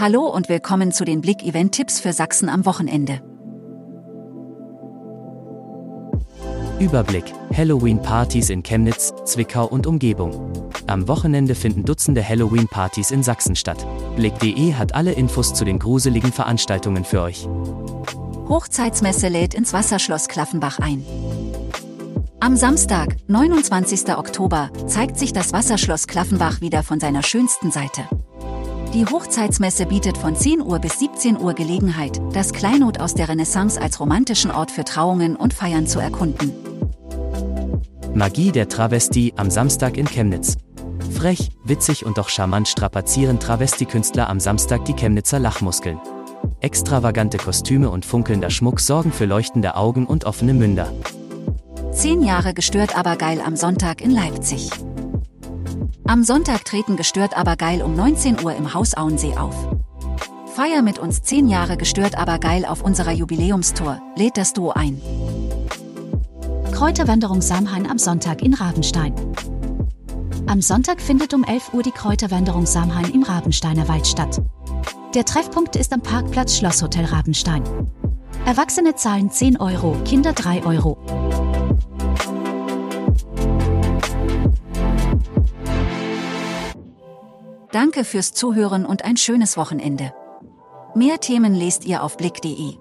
Hallo und willkommen zu den Blick-Event-Tipps für Sachsen am Wochenende. Überblick: Halloween-Partys in Chemnitz, Zwickau und Umgebung. Am Wochenende finden Dutzende Halloween-Partys in Sachsen statt. Blick.de hat alle Infos zu den gruseligen Veranstaltungen für euch. Hochzeitsmesse lädt ins Wasserschloss Klaffenbach ein. Am Samstag, 29. Oktober, zeigt sich das Wasserschloss Klaffenbach wieder von seiner schönsten Seite. Die Hochzeitsmesse bietet von 10 Uhr bis 17 Uhr Gelegenheit, das Kleinod aus der Renaissance als romantischen Ort für Trauungen und Feiern zu erkunden. Magie der Travestie am Samstag in Chemnitz. Frech, witzig und doch charmant strapazieren Travestiekünstler am Samstag die Chemnitzer Lachmuskeln. Extravagante Kostüme und funkelnder Schmuck sorgen für leuchtende Augen und offene Münder. Zehn Jahre gestört aber geil am Sonntag in Leipzig. Am Sonntag treten gestört aber geil um 19 Uhr im Haus Auensee auf. Feier mit uns 10 Jahre gestört aber geil auf unserer Jubiläumstour, lädt das Duo ein. Kräuterwanderung Samhain am Sonntag in Rabenstein. Am Sonntag findet um 11 Uhr die Kräuterwanderung Samhain im Rabensteiner Wald statt. Der Treffpunkt ist am Parkplatz Schlosshotel Rabenstein. Erwachsene zahlen 10 Euro, Kinder 3 Euro. Danke fürs Zuhören und ein schönes Wochenende. Mehr Themen lest ihr auf blick.de.